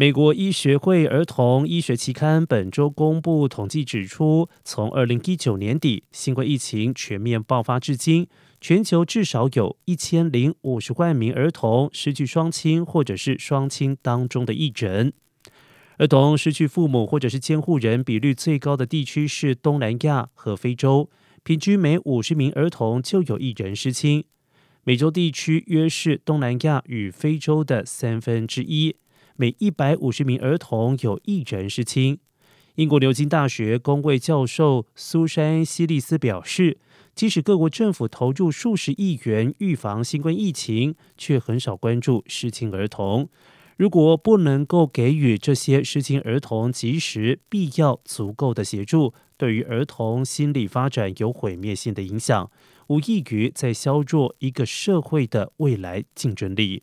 美国医学会儿童医学期刊本周公布统计指出，从二零一九年底新冠疫情全面爆发至今，全球至少有一千零五十万名儿童失去双亲或者是双亲当中的一人。儿童失去父母或者是监护人比率最高的地区是东南亚和非洲，平均每五十名儿童就有一人失亲。美洲地区约是东南亚与非洲的三分之一。每一百五十名儿童有一人失亲。英国牛津大学公卫教授苏珊·希利斯表示，即使各国政府投入数十亿元预防新冠疫情，却很少关注失亲儿童。如果不能够给予这些失亲儿童及时、必要、足够的协助，对于儿童心理发展有毁灭性的影响，无异于在削弱一个社会的未来竞争力。